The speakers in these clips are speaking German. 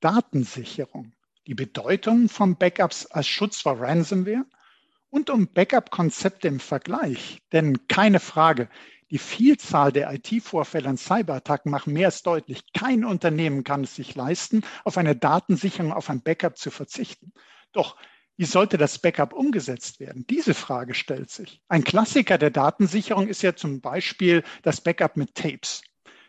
Datensicherung, die Bedeutung von Backups als Schutz vor Ransomware und um Backup-Konzepte im Vergleich. Denn keine Frage, die Vielzahl der IT-Vorfälle und Cyberattacken machen mehr als deutlich. Kein Unternehmen kann es sich leisten, auf eine Datensicherung, auf ein Backup zu verzichten. Doch wie sollte das Backup umgesetzt werden? Diese Frage stellt sich. Ein Klassiker der Datensicherung ist ja zum Beispiel das Backup mit Tapes.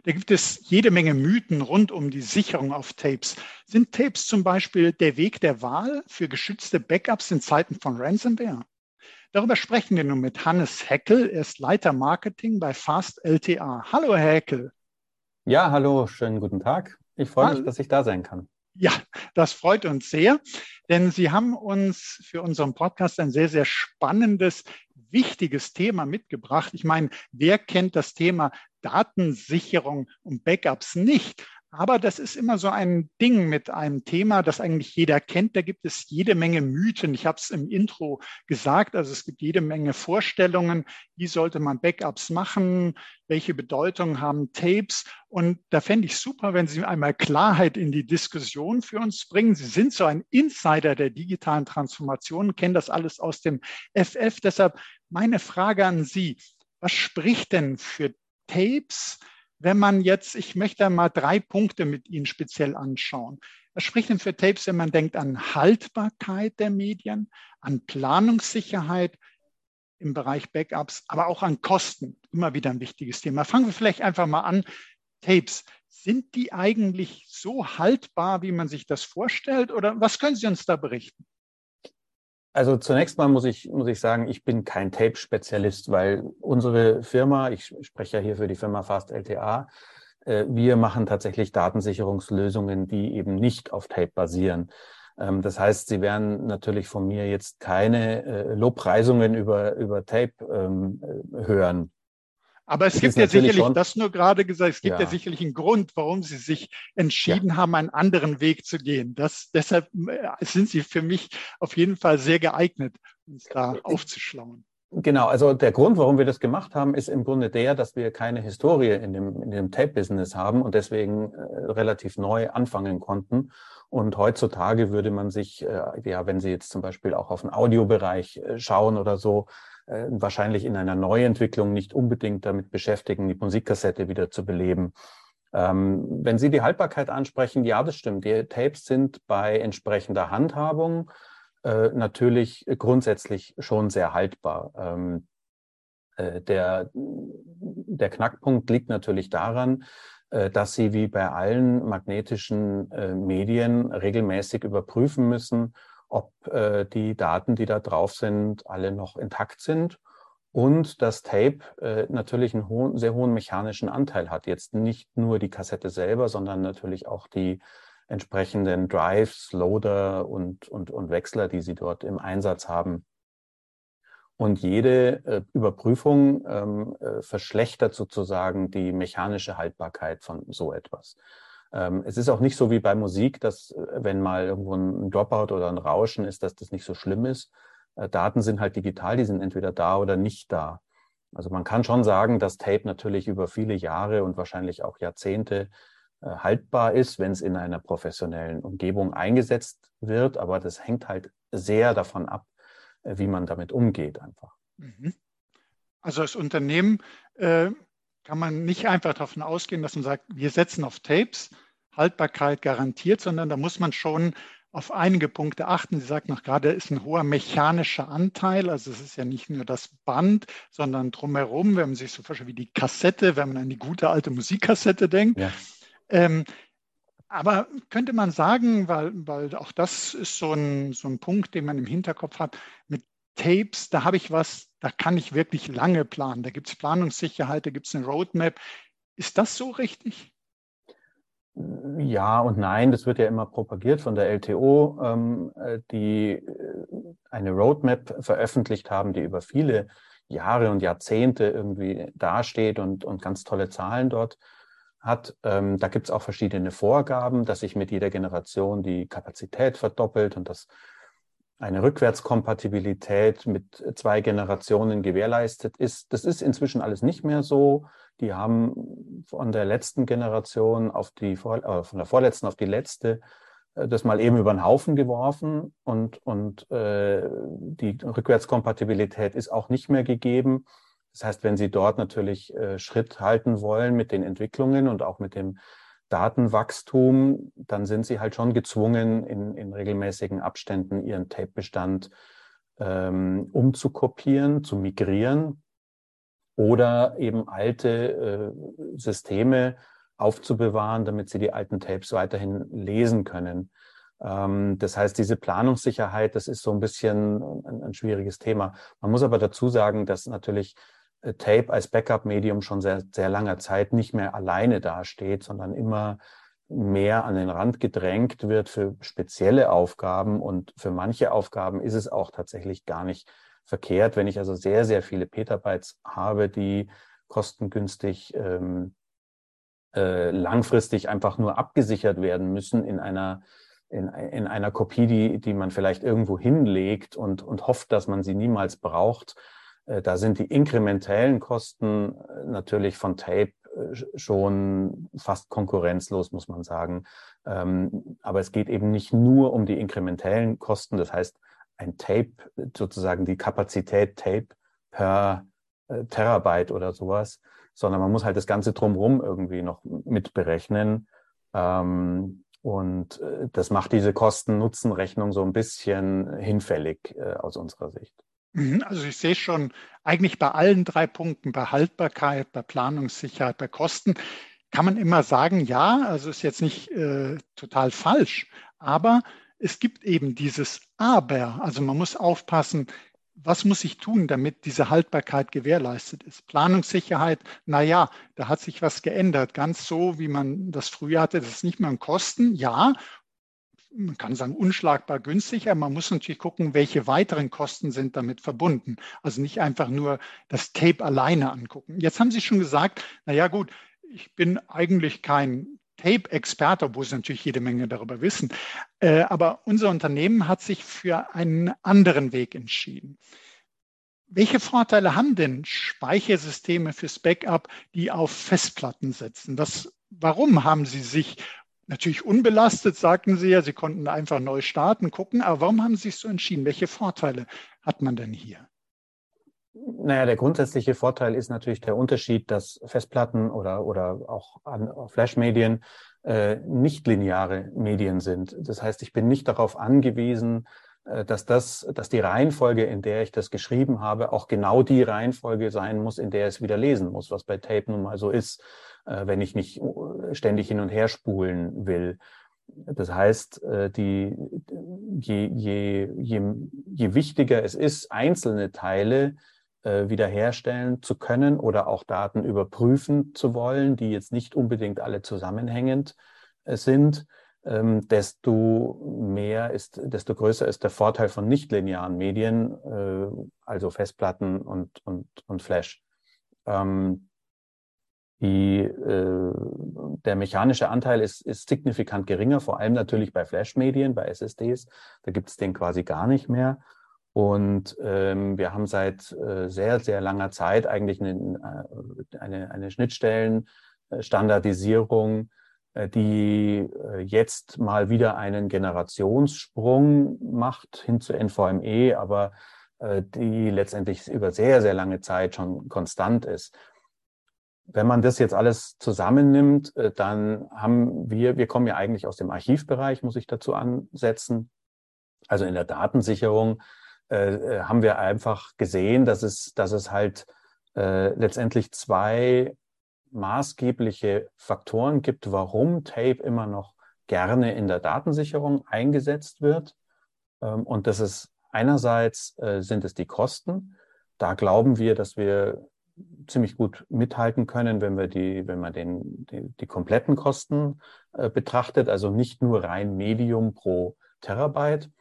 Da gibt es jede Menge Mythen rund um die Sicherung auf Tapes. Sind Tapes zum Beispiel der Weg der Wahl für geschützte Backups in Zeiten von Ransomware? Darüber sprechen wir nun mit Hannes Heckel. Er ist Leiter Marketing bei Fast LTA. Hallo, Herr Heckel. Ja, hallo, schönen guten Tag. Ich freue mich, dass ich da sein kann. Ja, das freut uns sehr, denn Sie haben uns für unseren Podcast ein sehr, sehr spannendes, wichtiges Thema mitgebracht. Ich meine, wer kennt das Thema Datensicherung und Backups nicht. Aber das ist immer so ein Ding mit einem Thema, das eigentlich jeder kennt. Da gibt es jede Menge Mythen. Ich habe es im Intro gesagt. Also es gibt jede Menge Vorstellungen. Wie sollte man Backups machen? Welche Bedeutung haben Tapes? Und da fände ich super, wenn Sie einmal Klarheit in die Diskussion für uns bringen. Sie sind so ein Insider der digitalen Transformation, kennen das alles aus dem FF. Deshalb meine Frage an Sie. Was spricht denn für Tapes, wenn man jetzt, ich möchte mal drei Punkte mit Ihnen speziell anschauen. Was spricht denn für Tapes, wenn man denkt an Haltbarkeit der Medien, an Planungssicherheit im Bereich Backups, aber auch an Kosten? Immer wieder ein wichtiges Thema. Fangen wir vielleicht einfach mal an. Tapes, sind die eigentlich so haltbar, wie man sich das vorstellt? Oder was können Sie uns da berichten? Also zunächst mal muss ich, muss ich sagen, ich bin kein Tape-Spezialist, weil unsere Firma, ich spreche ja hier für die Firma Fast LTA, äh, wir machen tatsächlich Datensicherungslösungen, die eben nicht auf Tape basieren. Ähm, das heißt, Sie werden natürlich von mir jetzt keine äh, Lobpreisungen über, über Tape ähm, äh, hören. Aber es das gibt ja sicherlich, schon, das nur gerade gesagt, es gibt ja. ja. sicherlich einen Grund, warum Sie sich entschieden ja. haben, einen anderen Weg zu gehen. Das, deshalb äh, sind Sie für mich auf jeden Fall sehr geeignet, uns da aufzuschlauen. Genau, also der Grund, warum wir das gemacht haben, ist im Grunde der, dass wir keine Historie in dem, in dem Tape-Business haben und deswegen äh, relativ neu anfangen konnten. Und heutzutage würde man sich, äh, ja, wenn Sie jetzt zum Beispiel auch auf den Audiobereich äh, schauen oder so, äh, wahrscheinlich in einer Neuentwicklung nicht unbedingt damit beschäftigen, die Musikkassette wieder zu beleben. Ähm, wenn Sie die Haltbarkeit ansprechen, ja, das stimmt. Die Tapes sind bei entsprechender Handhabung äh, natürlich grundsätzlich schon sehr haltbar. Ähm, äh, der, der Knackpunkt liegt natürlich daran, äh, dass Sie wie bei allen magnetischen äh, Medien regelmäßig überprüfen müssen, ob äh, die Daten, die da drauf sind, alle noch intakt sind und das Tape äh, natürlich einen hohen, sehr hohen mechanischen Anteil hat. Jetzt nicht nur die Kassette selber, sondern natürlich auch die entsprechenden Drives, Loader und, und, und Wechsler, die sie dort im Einsatz haben. Und jede äh, Überprüfung ähm, äh, verschlechtert sozusagen die mechanische Haltbarkeit von so etwas. Ähm, es ist auch nicht so wie bei Musik, dass äh, wenn mal irgendwo ein Dropout oder ein Rauschen ist, dass das nicht so schlimm ist. Äh, Daten sind halt digital, die sind entweder da oder nicht da. Also man kann schon sagen, dass Tape natürlich über viele Jahre und wahrscheinlich auch Jahrzehnte äh, haltbar ist, wenn es in einer professionellen Umgebung eingesetzt wird. Aber das hängt halt sehr davon ab, wie man damit umgeht einfach. Mhm. Also als Unternehmen äh, kann man nicht einfach davon ausgehen, dass man sagt, wir setzen auf Tapes, Haltbarkeit garantiert, sondern da muss man schon auf einige Punkte achten. Sie sagt noch gerade, ist ein hoher mechanischer Anteil. Also es ist ja nicht nur das Band, sondern drumherum, wenn man sich so vorstellt wie die Kassette, wenn man an die gute alte Musikkassette denkt. Ja. Ähm, aber könnte man sagen, weil, weil auch das ist so ein, so ein Punkt, den man im Hinterkopf hat, mit Tapes, da habe ich was, da kann ich wirklich lange planen. Da gibt es Planungssicherheit, da gibt es eine Roadmap. Ist das so richtig? Ja und nein, das wird ja immer propagiert von der LTO, ähm, äh, die äh, eine Roadmap veröffentlicht haben, die über viele Jahre und Jahrzehnte irgendwie dasteht und, und ganz tolle Zahlen dort hat. Ähm, da gibt es auch verschiedene Vorgaben, dass sich mit jeder Generation die Kapazität verdoppelt und dass eine Rückwärtskompatibilität mit zwei Generationen gewährleistet ist. Das ist inzwischen alles nicht mehr so. Die haben von der letzten Generation auf die, äh, von der vorletzten auf die letzte äh, das mal eben über den Haufen geworfen und, und äh, die Rückwärtskompatibilität ist auch nicht mehr gegeben. Das heißt, wenn Sie dort natürlich äh, Schritt halten wollen mit den Entwicklungen und auch mit dem Datenwachstum, dann sind Sie halt schon gezwungen, in, in regelmäßigen Abständen Ihren Tape-Bestand ähm, umzukopieren, zu migrieren oder eben alte äh, Systeme aufzubewahren, damit sie die alten Tapes weiterhin lesen können. Ähm, das heißt, diese Planungssicherheit, das ist so ein bisschen ein, ein schwieriges Thema. Man muss aber dazu sagen, dass natürlich äh, Tape als Backup-Medium schon sehr, sehr langer Zeit nicht mehr alleine dasteht, sondern immer mehr an den Rand gedrängt wird für spezielle Aufgaben. Und für manche Aufgaben ist es auch tatsächlich gar nicht verkehrt, wenn ich also sehr, sehr viele Petabytes habe, die kostengünstig ähm, äh, langfristig einfach nur abgesichert werden müssen in einer in, in einer Kopie, die, die man vielleicht irgendwo hinlegt und, und hofft, dass man sie niemals braucht. Äh, da sind die inkrementellen Kosten äh, natürlich von Tape schon fast konkurrenzlos, muss man sagen. Ähm, aber es geht eben nicht nur um die inkrementellen Kosten. Das heißt, ein Tape, sozusagen die Kapazität Tape per Terabyte oder sowas, sondern man muss halt das Ganze drumherum irgendwie noch mitberechnen. Ähm, und äh, das macht diese Kosten-Nutzen-Rechnung so ein bisschen hinfällig äh, aus unserer Sicht. Mhm, also ich sehe schon eigentlich bei allen drei Punkten, bei Haltbarkeit, bei Planungssicherheit, bei Kosten, kann man immer sagen, ja, also ist jetzt nicht äh, total falsch, aber es gibt eben dieses Aber. Also man muss aufpassen, was muss ich tun, damit diese Haltbarkeit gewährleistet ist? Planungssicherheit, naja, da hat sich was geändert. Ganz so, wie man das früher hatte, das ist nicht mehr ein Kosten, ja. Man kann sagen, unschlagbar günstiger. Man muss natürlich gucken, welche weiteren Kosten sind damit verbunden. Also nicht einfach nur das Tape alleine angucken. Jetzt haben Sie schon gesagt, naja gut, ich bin eigentlich kein Tape-Experte, obwohl sie natürlich jede Menge darüber wissen. Äh, aber unser Unternehmen hat sich für einen anderen Weg entschieden. Welche Vorteile haben denn Speichersysteme fürs Backup, die auf Festplatten setzen? Was, warum haben Sie sich natürlich unbelastet, sagten Sie ja, Sie konnten einfach neu starten, gucken, aber warum haben Sie sich so entschieden? Welche Vorteile hat man denn hier? Naja, der grundsätzliche Vorteil ist natürlich der Unterschied, dass Festplatten oder, oder auch Flash-Medien äh, nicht lineare Medien sind. Das heißt, ich bin nicht darauf angewiesen, äh, dass das, dass die Reihenfolge, in der ich das geschrieben habe, auch genau die Reihenfolge sein muss, in der es wieder lesen muss, was bei Tape nun mal so ist, äh, wenn ich nicht äh, ständig hin und her spulen will. Das heißt, äh, die, je, je, je, je wichtiger es ist, einzelne Teile äh, wiederherstellen zu können oder auch Daten überprüfen zu wollen, die jetzt nicht unbedingt alle zusammenhängend äh, sind, ähm, desto mehr ist, desto größer ist der Vorteil von nichtlinearen Medien, äh, also Festplatten und, und, und Flash. Ähm, die, äh, der mechanische Anteil ist, ist signifikant geringer, vor allem natürlich bei Flash-Medien, bei SSDs. Da gibt es den quasi gar nicht mehr. Und ähm, wir haben seit äh, sehr, sehr langer Zeit eigentlich eine, äh, eine, eine Schnittstellenstandardisierung, äh, die äh, jetzt mal wieder einen Generationssprung macht hin zu NVMe, aber äh, die letztendlich über sehr, sehr lange Zeit schon konstant ist. Wenn man das jetzt alles zusammennimmt, äh, dann haben wir, wir kommen ja eigentlich aus dem Archivbereich, muss ich dazu ansetzen, also in der Datensicherung äh, äh, haben wir einfach gesehen, dass es, dass es halt äh, letztendlich zwei maßgebliche Faktoren gibt, warum Tape immer noch gerne in der Datensicherung eingesetzt wird. Ähm, und das ist einerseits äh, sind es die Kosten. Da glauben wir, dass wir ziemlich gut mithalten können, wenn wir die, wenn man den, die, die kompletten Kosten äh, betrachtet, also nicht nur rein Medium pro Terabyte.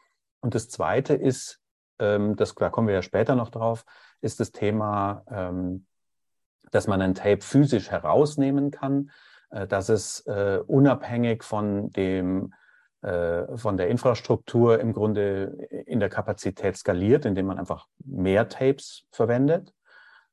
Und das zweite ist, das, da kommen wir ja später noch drauf, ist das Thema, ähm, dass man ein Tape physisch herausnehmen kann, äh, dass es äh, unabhängig von dem äh, von der Infrastruktur im Grunde in der Kapazität skaliert, indem man einfach mehr Tapes verwendet.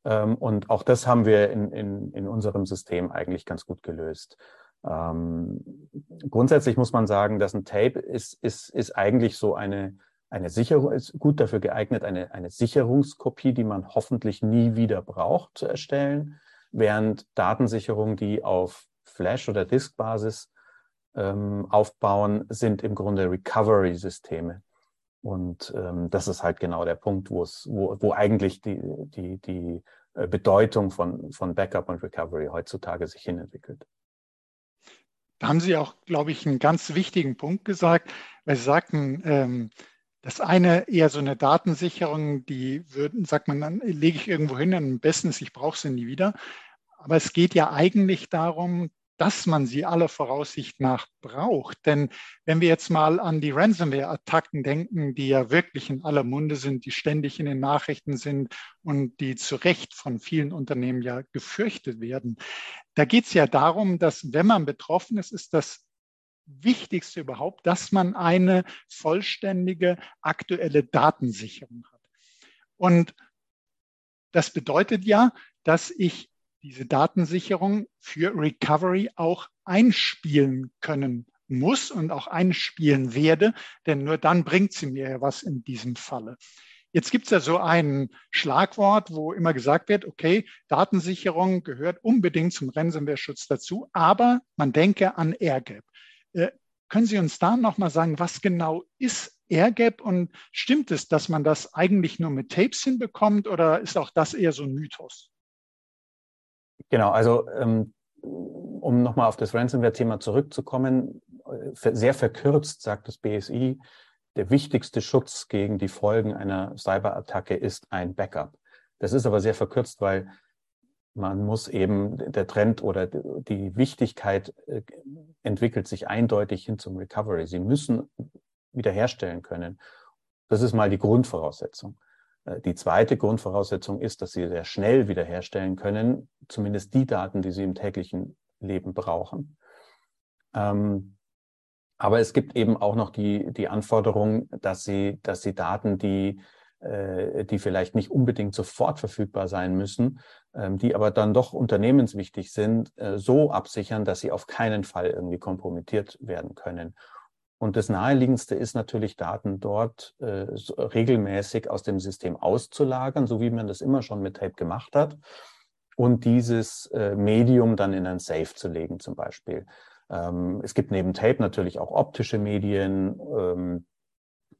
Ähm, und auch das haben wir in, in, in unserem System eigentlich ganz gut gelöst. Ähm, grundsätzlich muss man sagen, dass ein Tape ist, ist, ist eigentlich so eine, eine Sicherung, ist gut dafür geeignet, eine, eine Sicherungskopie, die man hoffentlich nie wieder braucht, zu erstellen, während Datensicherungen, die auf Flash- oder Disk-Basis ähm, aufbauen, sind im Grunde Recovery-Systeme. Und ähm, das ist halt genau der Punkt, wo wo eigentlich die, die, die äh, Bedeutung von, von Backup und Recovery heutzutage sich hinentwickelt. Da haben Sie auch, glaube ich, einen ganz wichtigen Punkt gesagt, weil Sie sagten, ähm, das eine eher so eine Datensicherung, die würden, sagt man, dann lege ich irgendwo hin, am besten ist, ich brauche sie nie wieder. Aber es geht ja eigentlich darum, dass man sie aller Voraussicht nach braucht. Denn wenn wir jetzt mal an die Ransomware-Attacken denken, die ja wirklich in aller Munde sind, die ständig in den Nachrichten sind und die zu Recht von vielen Unternehmen ja gefürchtet werden, da geht es ja darum, dass wenn man betroffen ist, ist das Wichtigste überhaupt, dass man eine vollständige aktuelle Datensicherung hat. Und das bedeutet ja, dass ich diese Datensicherung für Recovery auch einspielen können muss und auch einspielen werde, denn nur dann bringt sie mir ja was in diesem Falle. Jetzt gibt es ja so ein Schlagwort, wo immer gesagt wird, okay, Datensicherung gehört unbedingt zum Ransomware-Schutz dazu, aber man denke an AirGap. Äh, können Sie uns da nochmal sagen, was genau ist AirGap und stimmt es, dass man das eigentlich nur mit Tapes hinbekommt oder ist auch das eher so ein Mythos? Genau, also ähm, um nochmal auf das Ransomware-Thema zurückzukommen, äh, sehr verkürzt sagt das BSI, der wichtigste Schutz gegen die Folgen einer Cyberattacke ist ein Backup. Das ist aber sehr verkürzt, weil man muss eben der Trend oder die Wichtigkeit äh, entwickelt sich eindeutig hin zum Recovery. Sie müssen wiederherstellen können. Das ist mal die Grundvoraussetzung. Äh, die zweite Grundvoraussetzung ist, dass Sie sehr schnell wiederherstellen können, zumindest die Daten, die Sie im täglichen Leben brauchen. Ähm, aber es gibt eben auch noch die, die Anforderung, dass Sie, dass Sie Daten, die, äh, die vielleicht nicht unbedingt sofort verfügbar sein müssen, die aber dann doch unternehmenswichtig sind, äh, so absichern, dass sie auf keinen Fall irgendwie kompromittiert werden können. Und das Naheliegendste ist natürlich, Daten dort äh, regelmäßig aus dem System auszulagern, so wie man das immer schon mit Tape gemacht hat, und dieses äh, Medium dann in ein Safe zu legen zum Beispiel. Ähm, es gibt neben Tape natürlich auch optische Medien, ähm,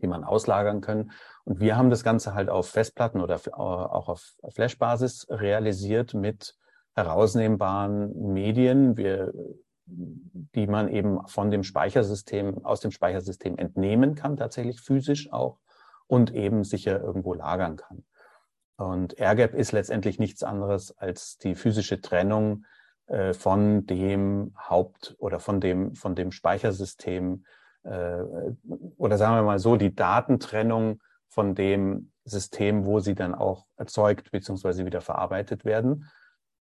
die man auslagern kann. Und wir haben das Ganze halt auf Festplatten oder äh, auch auf Flash-Basis realisiert mit herausnehmbaren Medien. Wir die man eben von dem Speichersystem, aus dem Speichersystem entnehmen kann, tatsächlich physisch auch und eben sicher irgendwo lagern kann. Und AirGap ist letztendlich nichts anderes als die physische Trennung äh, von dem Haupt- oder von dem, von dem Speichersystem oder sagen wir mal so, die Datentrennung von dem System, wo sie dann auch erzeugt bzw. wieder verarbeitet werden,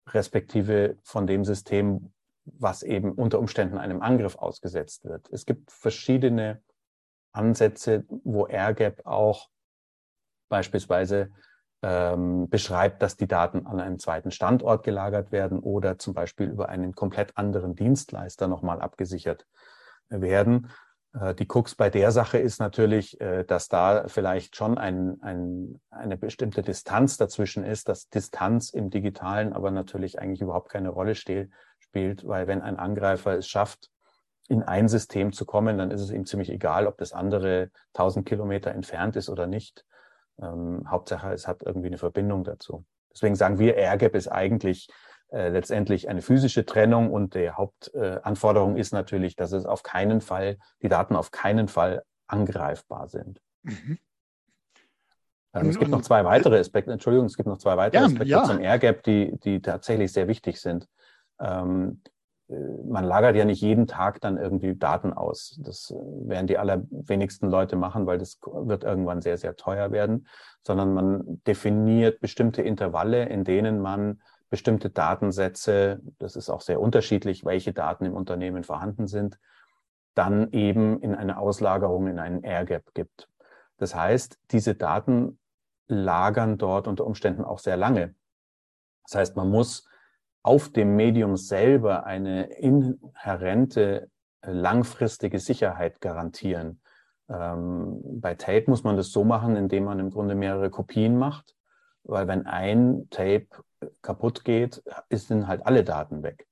respektive von dem System, was eben unter Umständen einem Angriff ausgesetzt wird. Es gibt verschiedene Ansätze, wo AirGap auch beispielsweise ähm, beschreibt, dass die Daten an einem zweiten Standort gelagert werden oder zum Beispiel über einen komplett anderen Dienstleister nochmal abgesichert werden. Äh, die Krux bei der Sache ist natürlich, äh, dass da vielleicht schon ein, ein, eine bestimmte Distanz dazwischen ist, dass Distanz im Digitalen aber natürlich eigentlich überhaupt keine Rolle spielt, weil wenn ein Angreifer es schafft, in ein System zu kommen, dann ist es ihm ziemlich egal, ob das andere 1000 Kilometer entfernt ist oder nicht. Ähm, Hauptsache, es hat irgendwie eine Verbindung dazu. Deswegen sagen wir, AirGap ist eigentlich äh, letztendlich eine physische Trennung und die Hauptanforderung äh, ist natürlich, dass es auf keinen Fall, die Daten auf keinen Fall angreifbar sind. Mhm. Ähm, es gibt noch zwei weitere Aspekte, Entschuldigung, es gibt noch zwei weitere ja, Aspekte ja. zum Airgap, die, die tatsächlich sehr wichtig sind. Ähm, äh, man lagert ja nicht jeden Tag dann irgendwie Daten aus. Das äh, werden die allerwenigsten Leute machen, weil das wird irgendwann sehr, sehr teuer werden, sondern man definiert bestimmte Intervalle, in denen man bestimmte Datensätze, das ist auch sehr unterschiedlich, welche Daten im Unternehmen vorhanden sind, dann eben in eine Auslagerung in einen Airgap gibt. Das heißt, diese Daten lagern dort unter Umständen auch sehr lange. Das heißt, man muss auf dem Medium selber eine inhärente langfristige Sicherheit garantieren. Ähm, bei Tape muss man das so machen, indem man im Grunde mehrere Kopien macht, weil wenn ein Tape kaputt geht, sind halt alle Daten weg.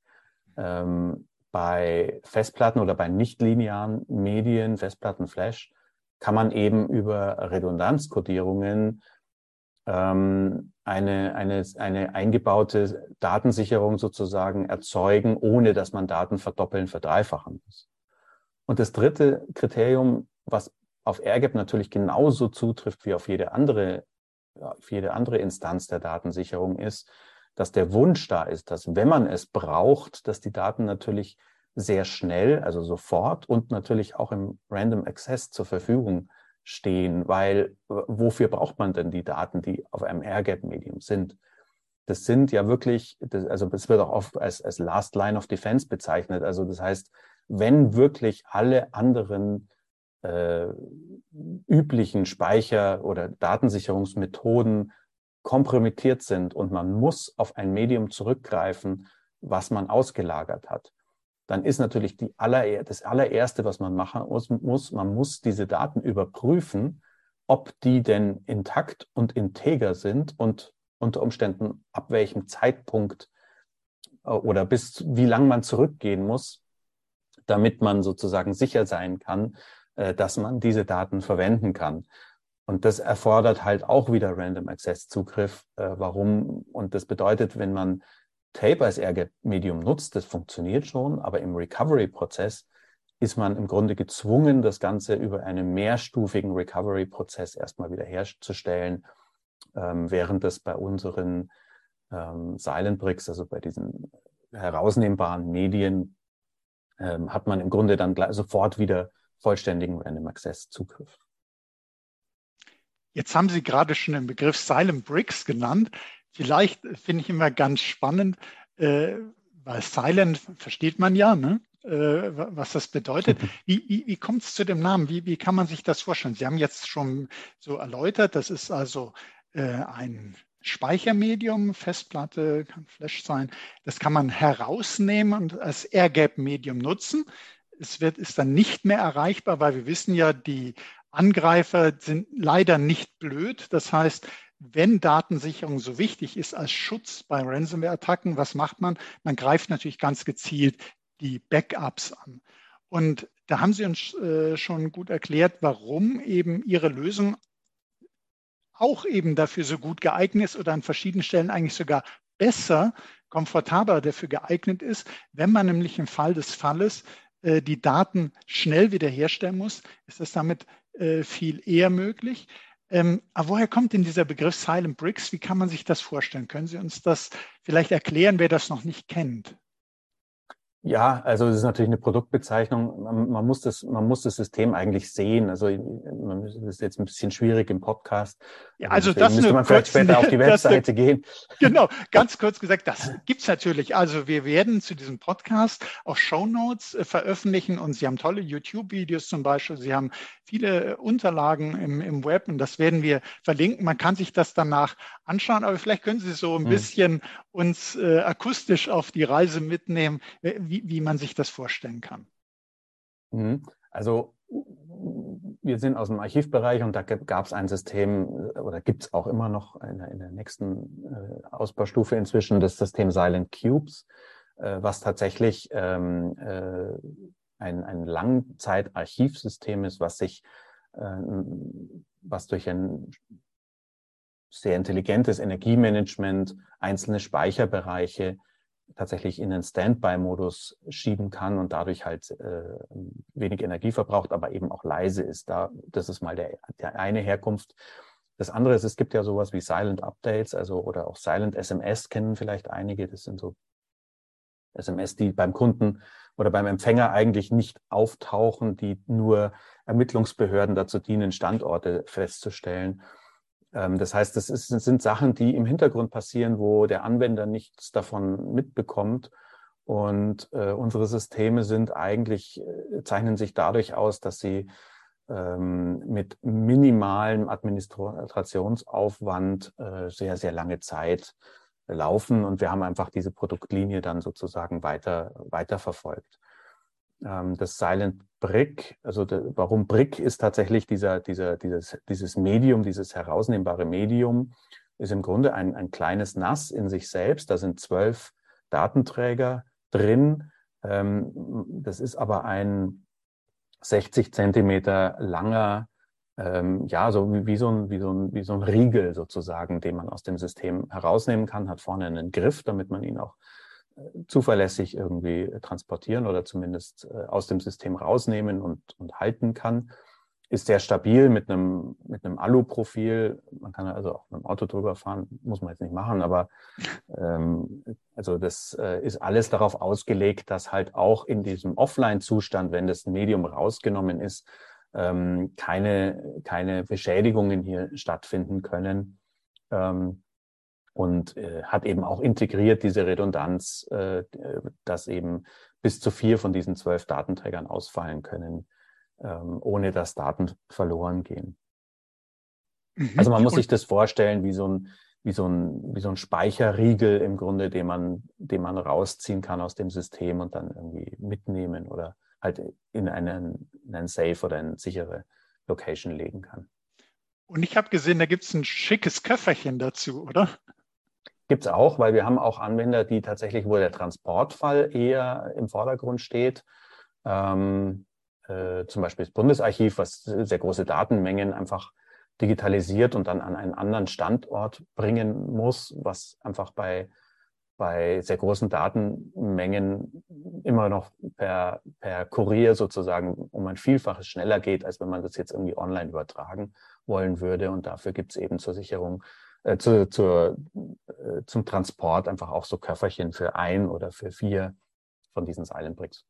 Ähm, bei Festplatten oder bei nichtlinearen Medien, Festplatten, Flash, kann man eben über Redundanzkodierungen ähm, eine, eine, eine eingebaute Datensicherung sozusagen erzeugen, ohne dass man Daten verdoppeln, verdreifachen muss. Und das dritte Kriterium, was auf AirGap natürlich genauso zutrifft wie auf jede andere, jede andere Instanz der Datensicherung ist, dass der Wunsch da ist, dass wenn man es braucht, dass die Daten natürlich sehr schnell, also sofort und natürlich auch im Random Access zur Verfügung stehen, weil wofür braucht man denn die Daten, die auf einem Airgap-Medium sind? Das sind ja wirklich, das, also es wird auch oft als, als Last Line of Defense bezeichnet. Also das heißt, wenn wirklich alle anderen äh, üblichen Speicher- oder Datensicherungsmethoden kompromittiert sind und man muss auf ein Medium zurückgreifen, was man ausgelagert hat, dann ist natürlich die aller, das allererste, was man machen muss, man muss diese Daten überprüfen, ob die denn intakt und integer sind und unter Umständen ab welchem Zeitpunkt äh, oder bis wie lang man zurückgehen muss, damit man sozusagen sicher sein kann, dass man diese Daten verwenden kann. Und das erfordert halt auch wieder Random Access Zugriff. Äh, warum? Und das bedeutet, wenn man Tape als Medium nutzt, das funktioniert schon, aber im Recovery-Prozess ist man im Grunde gezwungen, das Ganze über einen mehrstufigen Recovery-Prozess erstmal wiederherzustellen, ähm, während das bei unseren ähm, Silent Bricks, also bei diesen herausnehmbaren Medien, ähm, hat man im Grunde dann sofort wieder vollständigen Random Access Zugriff. Jetzt haben Sie gerade schon den Begriff Silent Bricks genannt. Vielleicht finde ich immer ganz spannend, äh, weil Silent versteht man ja, ne? äh, was das bedeutet. Wie, wie, wie kommt es zu dem Namen? Wie, wie kann man sich das vorstellen? Sie haben jetzt schon so erläutert, das ist also äh, ein Speichermedium, Festplatte, kann Flash sein. Das kann man herausnehmen und als Airgap-Medium nutzen. Es wird, ist dann nicht mehr erreichbar, weil wir wissen ja, die Angreifer sind leider nicht blöd. Das heißt, wenn Datensicherung so wichtig ist als Schutz bei Ransomware-Attacken, was macht man? Man greift natürlich ganz gezielt die Backups an. Und da haben Sie uns äh, schon gut erklärt, warum eben Ihre Lösung auch eben dafür so gut geeignet ist oder an verschiedenen Stellen eigentlich sogar besser, komfortabler dafür geeignet ist, wenn man nämlich im Fall des Falles äh, die Daten schnell wiederherstellen muss, ist das damit äh, viel eher möglich. Ähm, aber woher kommt denn dieser Begriff Silent Bricks? Wie kann man sich das vorstellen? Können Sie uns das vielleicht erklären, wer das noch nicht kennt? Ja, also es ist natürlich eine Produktbezeichnung. Man, man, muss das, man muss das System eigentlich sehen. Also das ist jetzt ein bisschen schwierig im Podcast. Ja, also das müsste man vielleicht später auf die Webseite das, gehen. Genau, ganz kurz gesagt, das gibt's natürlich. Also wir werden zu diesem Podcast auch Show Notes äh, veröffentlichen und Sie haben tolle YouTube-Videos zum Beispiel. Sie haben viele Unterlagen im, im Web und das werden wir verlinken. Man kann sich das danach anschauen, aber vielleicht können Sie so ein hm. bisschen uns äh, akustisch auf die Reise mitnehmen, wie, wie man sich das vorstellen kann. Mhm. Also wir sind aus dem Archivbereich und da gab es ein System oder gibt es auch immer noch in der, in der nächsten äh, Ausbaustufe inzwischen das System Silent Cubes, äh, was tatsächlich ähm, äh, ein, ein Langzeitarchivsystem ist, was sich äh, was durch ein sehr intelligentes Energiemanagement einzelne Speicherbereiche tatsächlich in den Standby-Modus schieben kann und dadurch halt äh, wenig Energie verbraucht, aber eben auch leise ist. Da, das ist mal der, der eine Herkunft. Das andere ist, es gibt ja sowas wie Silent Updates, also oder auch Silent SMS kennen vielleicht einige. Das sind so SMS, die beim Kunden oder beim Empfänger eigentlich nicht auftauchen, die nur Ermittlungsbehörden dazu dienen, Standorte festzustellen. Ähm, das heißt, das, ist, sind Sachen, die im Hintergrund passieren, wo der Anwender nichts davon mitbekommt. Und äh, unsere Systeme sind eigentlich, äh, zeichnen sich dadurch aus, dass sie ähm, mit minimalem Administrationsaufwand äh, sehr, sehr lange Zeit laufen. Und wir haben einfach diese Produktlinie dann sozusagen weiter, weiter verfolgt. Ähm, das Silent Brick, also de, warum Brick ist tatsächlich dieser, dieser, dieses, dieses Medium, dieses herausnehmbare Medium, ist im Grunde ein, ein kleines NAS in sich selbst. Da sind zwölf Datenträger drin. Ähm, das ist aber ein 60 Zentimeter langer ähm, ja, so wie, wie, so ein, wie, so ein, wie so ein Riegel sozusagen, den man aus dem System herausnehmen kann, hat vorne einen Griff, damit man ihn auch zuverlässig irgendwie transportieren oder zumindest äh, aus dem System rausnehmen und, und halten kann. Ist sehr stabil mit einem, mit einem Alu-Profil. Man kann also auch mit dem Auto drüber fahren, muss man jetzt nicht machen, aber ähm, also das äh, ist alles darauf ausgelegt, dass halt auch in diesem Offline-Zustand, wenn das Medium rausgenommen ist, ähm, keine, keine Beschädigungen hier stattfinden können. Ähm, und äh, hat eben auch integriert diese Redundanz, äh, dass eben bis zu vier von diesen zwölf Datenträgern ausfallen können, ähm, ohne dass Daten verloren gehen. Mhm. Also man muss sich das vorstellen wie so ein, wie so ein, wie so ein Speicherriegel im Grunde, den man, den man rausziehen kann aus dem System und dann irgendwie mitnehmen oder halt in einen, in einen Safe oder eine sichere Location legen kann. Und ich habe gesehen, da gibt es ein schickes Köfferchen dazu, oder? Gibt es auch, weil wir haben auch Anwender, die tatsächlich, wo der Transportfall eher im Vordergrund steht. Ähm, äh, zum Beispiel das Bundesarchiv, was sehr große Datenmengen einfach digitalisiert und dann an einen anderen Standort bringen muss, was einfach bei bei sehr großen Datenmengen immer noch per, per Kurier sozusagen um ein Vielfaches schneller geht, als wenn man das jetzt irgendwie online übertragen wollen würde. Und dafür gibt es eben zur Sicherung, äh, zu, zur, äh, zum Transport einfach auch so Köfferchen für ein oder für vier von diesen Silent Bricks.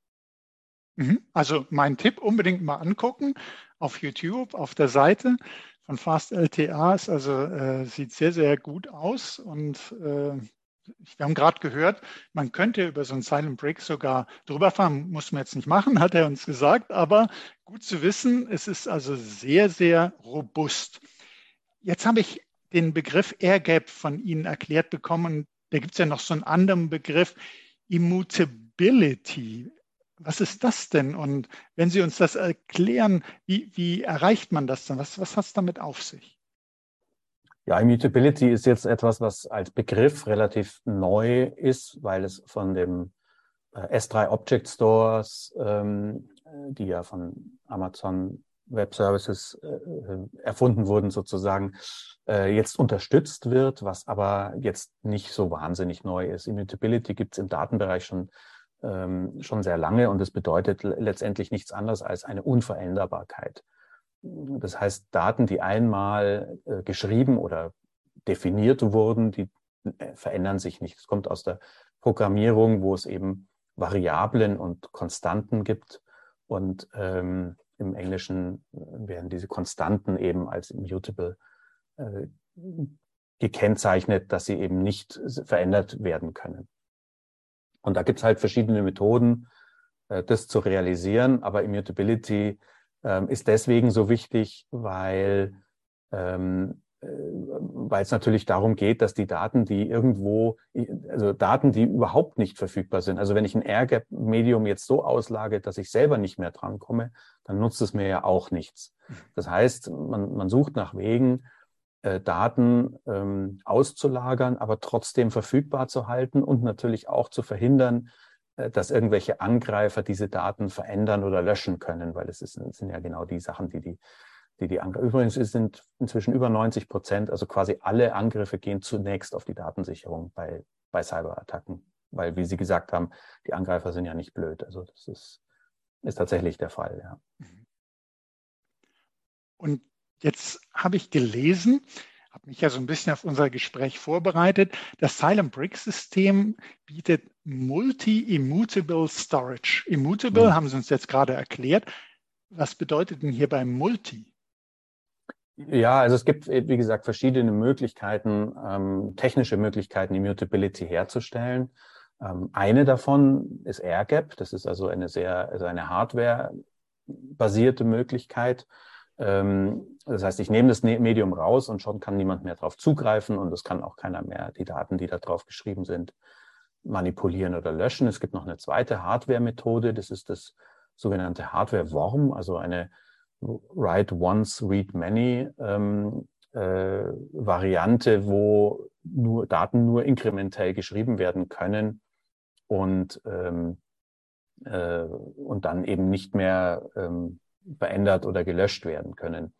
Mhm. Also mein Tipp unbedingt mal angucken auf YouTube, auf der Seite von Fast LTA. Ist also äh, sieht sehr, sehr gut aus und äh, wir haben gerade gehört, man könnte über so einen Silent Break sogar drüber fahren, muss man jetzt nicht machen, hat er uns gesagt, aber gut zu wissen, es ist also sehr, sehr robust. Jetzt habe ich den Begriff Air Gap von Ihnen erklärt bekommen. Da gibt es ja noch so einen anderen Begriff, Immutability. Was ist das denn? Und wenn Sie uns das erklären, wie, wie erreicht man das dann? Was, was hat es damit auf sich? Ja, Immutability ist jetzt etwas, was als Begriff relativ neu ist, weil es von dem äh, S3 Object Stores, ähm, die ja von Amazon Web Services äh, erfunden wurden, sozusagen, äh, jetzt unterstützt wird, was aber jetzt nicht so wahnsinnig neu ist. Immutability gibt es im Datenbereich schon, ähm, schon sehr lange und es bedeutet letztendlich nichts anderes als eine Unveränderbarkeit. Das heißt, Daten, die einmal äh, geschrieben oder definiert wurden, die äh, verändern sich nicht. Es kommt aus der Programmierung, wo es eben Variablen und Konstanten gibt. Und ähm, im Englischen werden diese Konstanten eben als immutable äh, gekennzeichnet, dass sie eben nicht verändert werden können. Und da gibt es halt verschiedene Methoden, äh, das zu realisieren. Aber Immutability ähm, ist deswegen so wichtig, weil, ähm, äh, weil es natürlich darum geht, dass die Daten, die irgendwo, also Daten, die überhaupt nicht verfügbar sind, also wenn ich ein Airgap-Medium jetzt so auslage, dass ich selber nicht mehr drankomme, dann nutzt es mir ja auch nichts. Das heißt, man, man sucht nach Wegen, äh, Daten ähm, auszulagern, aber trotzdem verfügbar zu halten und natürlich auch zu verhindern, äh, dass irgendwelche Angreifer diese Daten verändern oder löschen können, weil es ist, sind ja genau die Sachen, die die, die, die Angreifer. Übrigens sind inzwischen über 90 Prozent, also quasi alle Angriffe gehen zunächst auf die Datensicherung bei, bei Cyberattacken, weil, wie Sie gesagt haben, die Angreifer sind ja nicht blöd. Also das ist, ist tatsächlich der Fall, ja. Und jetzt habe ich gelesen, habe mich ja so ein bisschen auf unser Gespräch vorbereitet. Das Silent Brick System bietet Multi-Immutable Storage. Immutable mhm. haben Sie uns jetzt gerade erklärt. Was bedeutet denn hier beim Multi? Ja, also es gibt, wie gesagt, verschiedene Möglichkeiten, ähm, technische Möglichkeiten, Immutability herzustellen. Ähm, eine davon ist AirGap. Das ist also eine sehr, also eine Hardware-basierte Möglichkeit. Ähm, das heißt, ich nehme das ne-, Medium raus und schon kann niemand mehr darauf zugreifen und es kann auch keiner mehr die Daten, die da drauf geschrieben sind, manipulieren oder löschen. Es gibt noch eine zweite Hardware-Methode. Das ist das sogenannte Hardware-Worm, also eine Write Once, Read Many ähm, äh, Variante, wo nur Daten nur inkrementell geschrieben werden können und, ähm, äh, und dann eben nicht mehr ähm, verändert oder gelöscht werden können.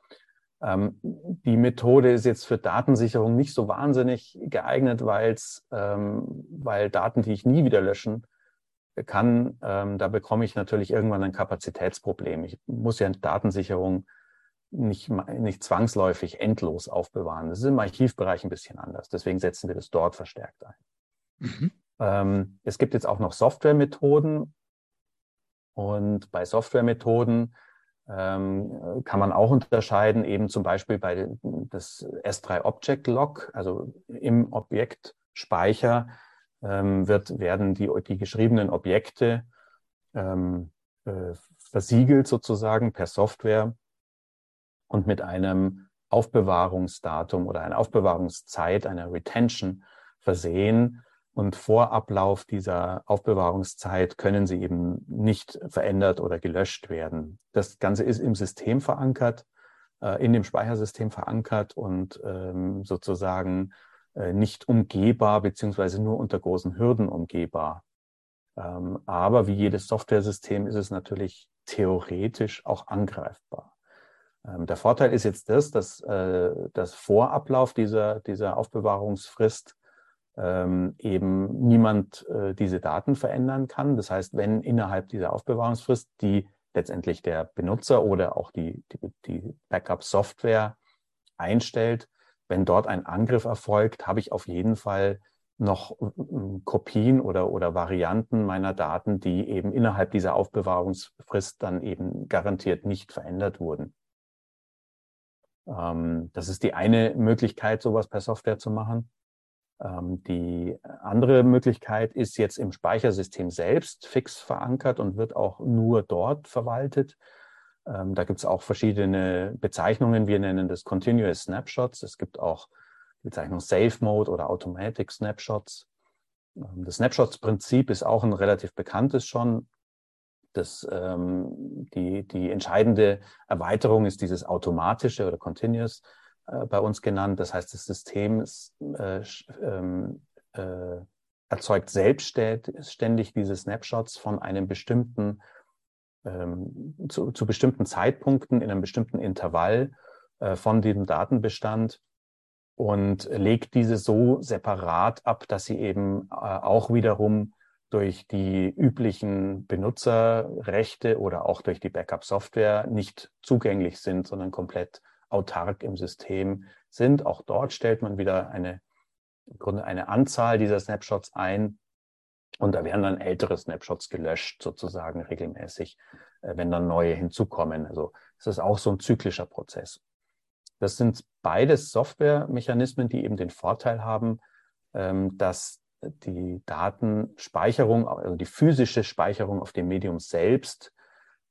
Ähm, die Methode ist jetzt für Datensicherung nicht so wahnsinnig geeignet, weil's, ähm, weil Daten, die ich nie wieder löschen kann, ähm, da bekomme ich natürlich irgendwann ein Kapazitätsproblem. Ich muss ja Datensicherung nicht, nicht zwangsläufig endlos aufbewahren. Das ist im Archivbereich ein bisschen anders. Deswegen setzen wir das dort verstärkt ein. Mhm. Ähm, es gibt jetzt auch noch Softwaremethoden. Und bei Softwaremethoden ähm, kann man auch unterscheiden, eben zum Beispiel bei das S3 Object Lock, also im Objektspeicher wird, werden die, die geschriebenen Objekte ähm, äh, versiegelt sozusagen per Software und mit einem Aufbewahrungsdatum oder einer Aufbewahrungszeit, einer Retention versehen. Und vor Ablauf dieser Aufbewahrungszeit können sie eben nicht verändert oder gelöscht werden. Das Ganze ist im System verankert, äh, in dem Speichersystem verankert und ähm, sozusagen nicht umgehbar beziehungsweise nur unter großen Hürden umgehbar. Ähm, aber wie jedes Softwaresystem ist es natürlich theoretisch auch angreifbar. Ähm, der Vorteil ist jetzt das, dass äh, das Vorablauf dieser, dieser Aufbewahrungsfrist ähm, eben niemand äh, diese Daten verändern kann. Das heißt, wenn innerhalb dieser Aufbewahrungsfrist die letztendlich der Benutzer oder auch die, die, die Backup-Software einstellt, wenn dort ein Angriff erfolgt, habe ich auf jeden Fall noch äh, Kopien oder, oder Varianten meiner Daten, die eben innerhalb dieser Aufbewahrungsfrist dann eben garantiert nicht verändert wurden. Ähm, das ist die eine Möglichkeit, sowas per Software zu machen. Ähm, die andere Möglichkeit ist jetzt im Speichersystem selbst fix verankert und wird auch nur dort verwaltet. Ähm, da gibt es auch verschiedene Bezeichnungen. Wir nennen das Continuous Snapshots. Es gibt auch die Bezeichnung Safe Mode oder Automatic Snapshots. Ähm, das Snapshots-Prinzip ist auch ein relativ bekanntes schon. Das, ähm, die, die entscheidende Erweiterung ist dieses automatische oder Continuous äh, bei uns genannt. Das heißt, das System ist, äh, äh, erzeugt selbstständig diese Snapshots von einem bestimmten ähm, zu, zu, bestimmten Zeitpunkten in einem bestimmten Intervall äh, von diesem Datenbestand und legt diese so separat ab, dass sie eben äh, auch wiederum durch die üblichen Benutzerrechte oder auch durch die Backup-Software nicht zugänglich sind, sondern komplett autark im System sind. Auch dort stellt man wieder eine, im Grunde eine Anzahl dieser Snapshots ein, und da werden dann ältere Snapshots gelöscht, sozusagen regelmäßig, äh, wenn dann neue hinzukommen. Also es ist auch so ein zyklischer Prozess. Das sind beides Softwaremechanismen, die eben den Vorteil haben, ähm, dass die Datenspeicherung, also die physische Speicherung auf dem Medium selbst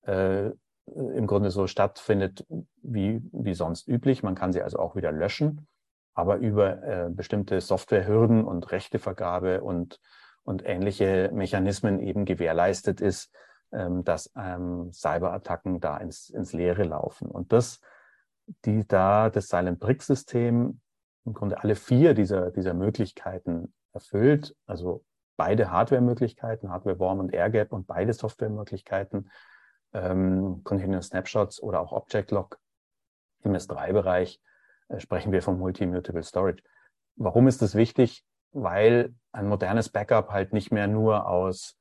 äh, im Grunde so stattfindet wie, wie sonst üblich. Man kann sie also auch wieder löschen, aber über äh, bestimmte Softwarehürden und Rechtevergabe und und ähnliche Mechanismen eben gewährleistet ist, ähm, dass ähm, Cyberattacken da ins, ins Leere laufen. Und das, die da das Silent Brick System im Grunde alle vier dieser, dieser Möglichkeiten erfüllt, also beide Hardware-Möglichkeiten, Hardware-Worm und AirGap und beide Software-Möglichkeiten, ähm, Continuous Snapshots oder auch Object Lock im S3-Bereich, äh, sprechen wir vom Multi-Mutable Storage. Warum ist das wichtig? Weil ein modernes Backup halt nicht mehr nur aus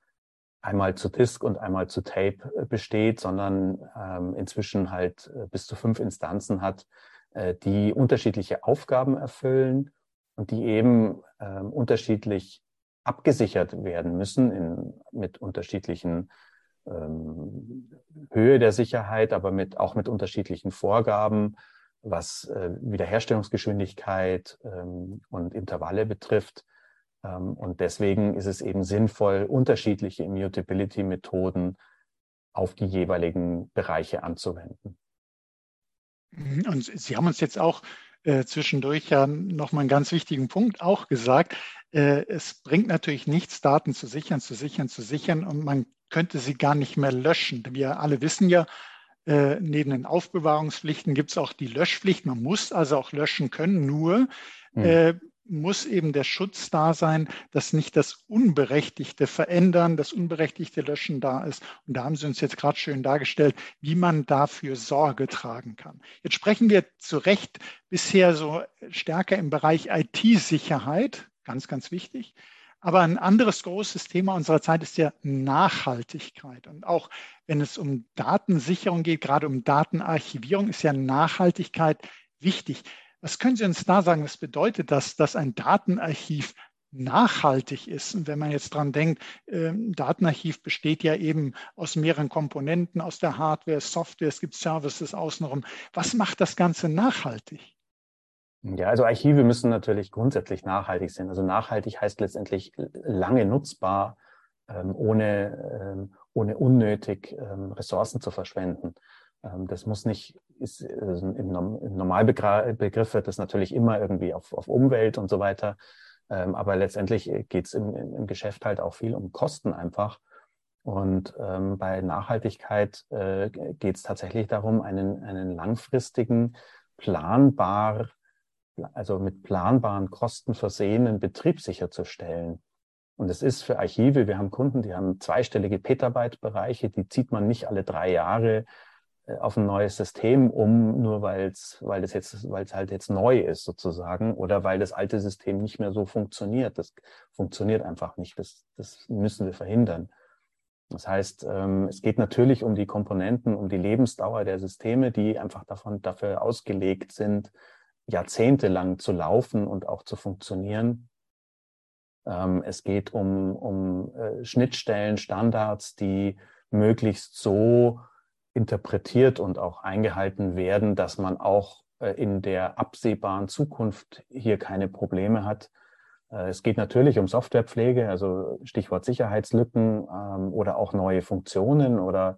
einmal zu Disk und einmal zu Tape äh, besteht, sondern ähm, inzwischen halt äh, bis zu fünf Instanzen hat, äh, die unterschiedliche Aufgaben erfüllen und die eben äh, unterschiedlich abgesichert werden müssen in, mit unterschiedlichen ähm, Höhe der Sicherheit, aber mit, auch mit unterschiedlichen Vorgaben, was äh, Wiederherstellungsgeschwindigkeit ähm, und Intervalle betrifft. Ähm, und deswegen ist es eben sinnvoll, unterschiedliche Immutability-Methoden auf die jeweiligen Bereiche anzuwenden. Mhm, und Sie haben uns jetzt auch äh, zwischendurch ja nochmal einen ganz wichtigen Punkt auch gesagt. Äh, es bringt natürlich nichts, Daten zu sichern, zu sichern, zu sichern und man könnte sie gar nicht mehr löschen. Wir alle wissen ja, äh, neben den Aufbewahrungspflichten gibt es auch die Löschpflicht. Man muss also auch löschen können, nur mhm muss eben der Schutz da sein, dass nicht das unberechtigte Verändern, das unberechtigte Löschen da ist. Und da haben Sie uns jetzt gerade schön dargestellt, wie man dafür Sorge tragen kann. Jetzt sprechen wir zu Recht bisher so stärker im Bereich IT-Sicherheit, ganz, ganz wichtig. Aber ein anderes großes Thema unserer Zeit ist ja Nachhaltigkeit. Und auch wenn es um Datensicherung geht, gerade um Datenarchivierung, ist ja Nachhaltigkeit wichtig. Was können Sie uns da sagen? Was bedeutet das, dass ein Datenarchiv nachhaltig ist. Und wenn man jetzt dran denkt, ähm, Datenarchiv besteht ja eben aus mehreren Komponenten, aus der Hardware, Software, es gibt Services außenrum. Was macht das Ganze nachhaltig? Ja, also Archive müssen natürlich grundsätzlich nachhaltig sein. Also nachhaltig heißt letztendlich lange nutzbar, ähm, ohne, ähm, ohne unnötig Ressourcen zu verschwenden. Ähm, das muss nicht, ist, also im, Normalbegriff wird das natürlich immer irgendwie auf, auf Umwelt und so weiter. Ähm, aber letztendlich geht es im, im Geschäft halt auch viel um Kosten einfach. Und ähm, bei Nachhaltigkeit äh, geht es tatsächlich darum, einen, einen langfristigen, planbar, also mit planbaren Kosten versehenen Betrieb sicherzustellen. Und es ist für Archive, wir haben Kunden, die haben zweistellige Petabyte-Bereiche, die zieht man nicht alle drei Jahre äh, auf ein neues System um, nur weil's, weil das jetzt, weil es halt jetzt neu ist sozusagen oder weil das alte System nicht mehr so funktioniert. Das funktioniert einfach nicht. Das, das müssen wir verhindern. Das heißt, ähm, es geht natürlich um die Komponenten, um die Lebensdauer der Systeme, die einfach davon dafür ausgelegt sind, jahrzehntelang zu laufen und auch zu funktionieren. Ähm, es geht um, um äh, Schnittstellen, Standards, die möglichst so interpretiert und auch eingehalten werden, dass man auch äh, in der absehbaren Zukunft hier keine Probleme hat. Äh, es geht natürlich um Softwarepflege, also Stichwort Sicherheitslücken ähm, oder auch neue Funktionen oder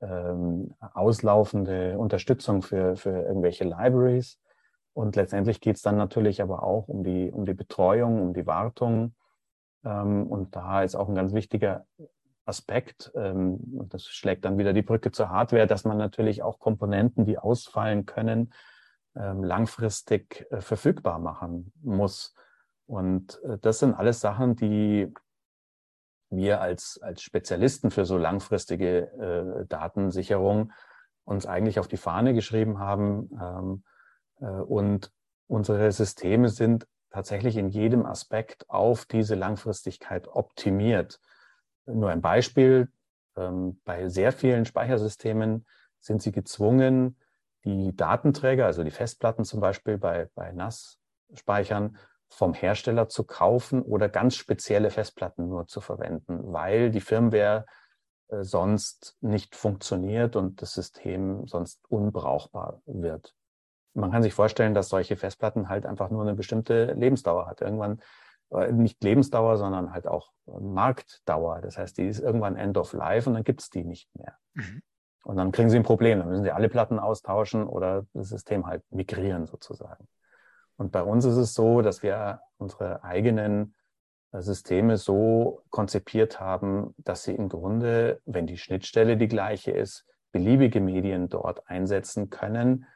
ähm, auslaufende Unterstützung für, für irgendwelche Libraries. Und letztendlich geht es dann natürlich aber auch um die, um die Betreuung, um die Wartung. Ähm, und da ist auch ein ganz wichtiger Aspekt, ähm, und das schlägt dann wieder die Brücke zur Hardware, dass man natürlich auch Komponenten, die ausfallen können, ähm, langfristig äh, verfügbar machen muss. Und äh, das sind alles Sachen, die wir als, als Spezialisten für so langfristige äh, Datensicherung uns eigentlich auf die Fahne geschrieben haben. Ähm, äh, und unsere Systeme sind tatsächlich in jedem Aspekt auf diese Langfristigkeit optimiert. Nur ein Beispiel. Ähm, bei sehr vielen Speichersystemen sind Sie gezwungen, die Datenträger, also die Festplatten zum Beispiel bei, bei NAS-Speichern, vom Hersteller zu kaufen oder ganz spezielle Festplatten nur zu verwenden, weil die Firmware äh, sonst nicht funktioniert und das System sonst unbrauchbar wird. Man kann sich vorstellen, dass solche Festplatten halt einfach nur eine bestimmte Lebensdauer hat. Irgendwann äh, nicht Lebensdauer, sondern halt auch äh, Marktdauer. Das heißt, die ist irgendwann End of Life und dann gibt es die nicht mehr. Mhm. Und dann kriegen sie ein Problem. Dann müssen sie alle Platten austauschen oder das System halt migrieren sozusagen. Und bei uns ist es so, dass wir unsere eigenen äh, Systeme so konzipiert haben, dass sie im Grunde, wenn die Schnittstelle die gleiche ist, beliebige Medien dort einsetzen können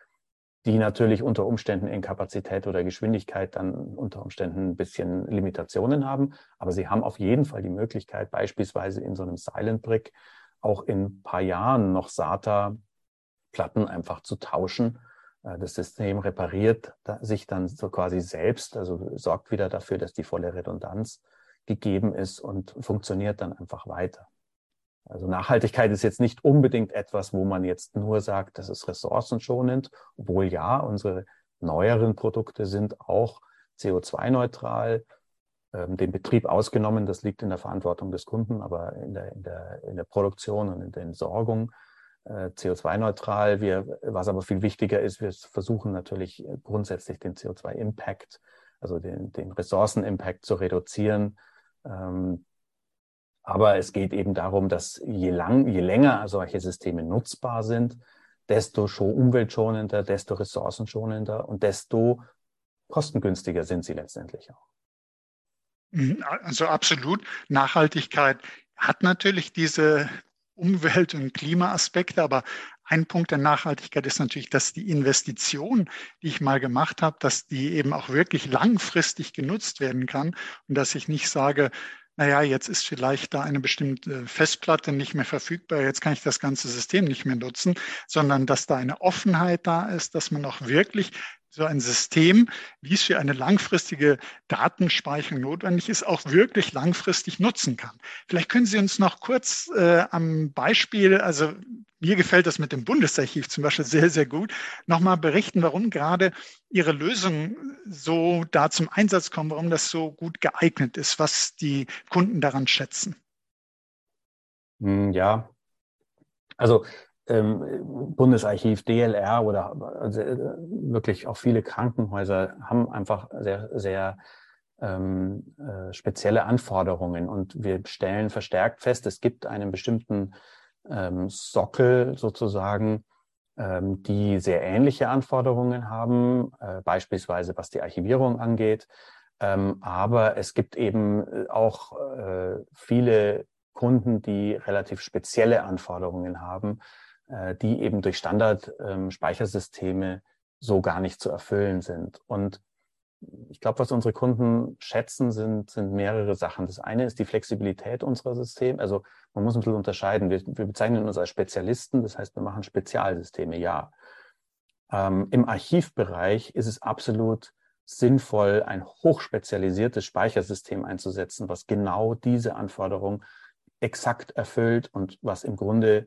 die natürlich unter Umständen in Kapazität oder Geschwindigkeit dann unter Umständen ein bisschen Limitationen haben. Aber sie haben auf jeden Fall die Möglichkeit, beispielsweise in so einem Silent Brick auch in ein paar Jahren noch SATA-Platten einfach zu tauschen. Äh, das System repariert sich dann so quasi selbst, also sorgt wieder dafür, dass die volle Redundanz gegeben ist und funktioniert dann einfach weiter. Also Nachhaltigkeit ist jetzt nicht unbedingt etwas, wo man jetzt nur sagt, das ist ressourcenschonend, obwohl ja, unsere neueren Produkte sind auch CO2-neutral, ähm, den Betrieb ausgenommen. Das liegt in der Verantwortung des Kunden, aber in der, in der, in der Produktion und in der Entsorgung äh, CO2-neutral. Wir, was aber viel wichtiger ist, wir versuchen natürlich grundsätzlich den CO2-Impact, also den, den Ressourcen-Impact zu reduzieren. Ähm, aber es geht eben darum, dass je, lang, je länger solche Systeme nutzbar sind, desto umweltschonender, desto ressourcenschonender und desto kostengünstiger sind sie letztendlich auch. Mhm, also absolut. Nachhaltigkeit hat natürlich diese Umwelt- und Klimaaspekte, aber ein Punkt der Nachhaltigkeit ist natürlich, dass die Investition, die ich mal gemacht habe, dass die eben auch wirklich langfristig genutzt werden kann und dass ich nicht sage, naja, jetzt ist vielleicht da eine bestimmte Festplatte nicht mehr verfügbar, jetzt kann ich das ganze System nicht mehr nutzen, sondern dass da eine Offenheit da ist, dass man auch wirklich so ein System, wie es für eine langfristige Datenspeicherung notwendig ist, auch wirklich langfristig nutzen kann. Vielleicht können Sie uns noch kurz äh, am Beispiel, also mir gefällt das mit dem Bundesarchiv zum Beispiel sehr, sehr gut, nochmal berichten, warum gerade Ihre Lösungen so da zum Einsatz kommen, warum das so gut geeignet ist, was die Kunden daran schätzen. Hm, ja, also ähm, Bundesarchiv, DLR oder also äh, wirklich auch viele Krankenhäuser haben einfach sehr, sehr ähm, äh, spezielle Anforderungen und wir stellen verstärkt fest, es gibt einen bestimmten ähm, Sockel sozusagen, ähm, die sehr ähnliche Anforderungen haben, äh, beispielsweise was die Archivierung angeht. Ähm, aber es gibt eben äh, auch äh, viele Kunden, die relativ spezielle Anforderungen haben, äh, die eben durch Standard-Speichersysteme ähm, so gar nicht zu erfüllen sind. Und ich glaube, was unsere Kunden schätzen, sind, sind mehrere Sachen. Das eine ist die Flexibilität unserer Systeme. Also man muss ein bisschen unterscheiden. Wir, wir bezeichnen uns als Spezialisten, das heißt, wir machen Spezialsysteme, ja. Ähm, Im Archivbereich ist es absolut sinnvoll, ein hochspezialisiertes Speichersystem einzusetzen, was genau diese Anforderung exakt erfüllt und was im Grunde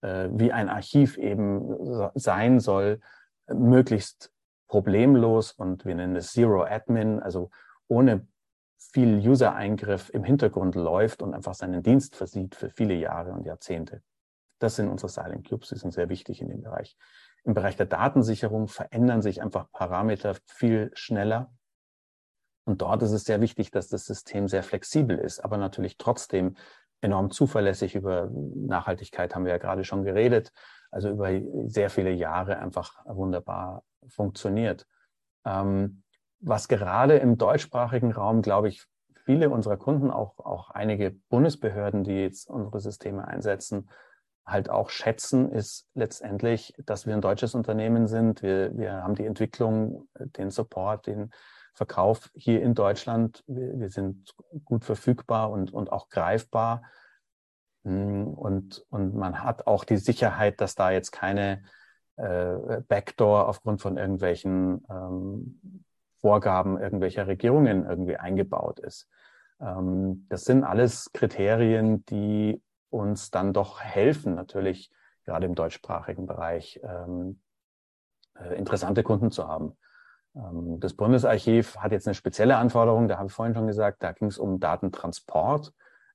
wie ein Archiv eben sein soll, möglichst problemlos und wir nennen es Zero Admin, also ohne viel User-Eingriff im Hintergrund läuft und einfach seinen Dienst versieht für viele Jahre und Jahrzehnte. Das sind unsere Silent Cubes, die sind sehr wichtig in dem Bereich. Im Bereich der Datensicherung verändern sich einfach Parameter viel schneller. Und dort ist es sehr wichtig, dass das System sehr flexibel ist, aber natürlich trotzdem enorm zuverlässig. Über Nachhaltigkeit haben wir ja gerade schon geredet. Also über sehr viele Jahre einfach wunderbar funktioniert. Ähm, was gerade im deutschsprachigen Raum, glaube ich, viele unserer Kunden, auch, auch einige Bundesbehörden, die jetzt unsere Systeme einsetzen, halt auch schätzen, ist letztendlich, dass wir ein deutsches Unternehmen sind. Wir, wir haben die Entwicklung, den Support, den Verkauf hier in Deutschland. Wir, wir sind gut verfügbar und, und auch greifbar. Hm, und, und man hat auch die Sicherheit, dass da jetzt keine äh, Backdoor aufgrund von irgendwelchen ähm, Vorgaben irgendwelcher Regierungen irgendwie eingebaut ist. Ähm, das sind alles Kriterien, die uns dann doch helfen, natürlich gerade im deutschsprachigen Bereich ähm, äh, interessante Kunden zu haben. Ähm, das Bundesarchiv hat jetzt eine spezielle Anforderung, da habe ich vorhin schon gesagt, da ging es um Datentransport,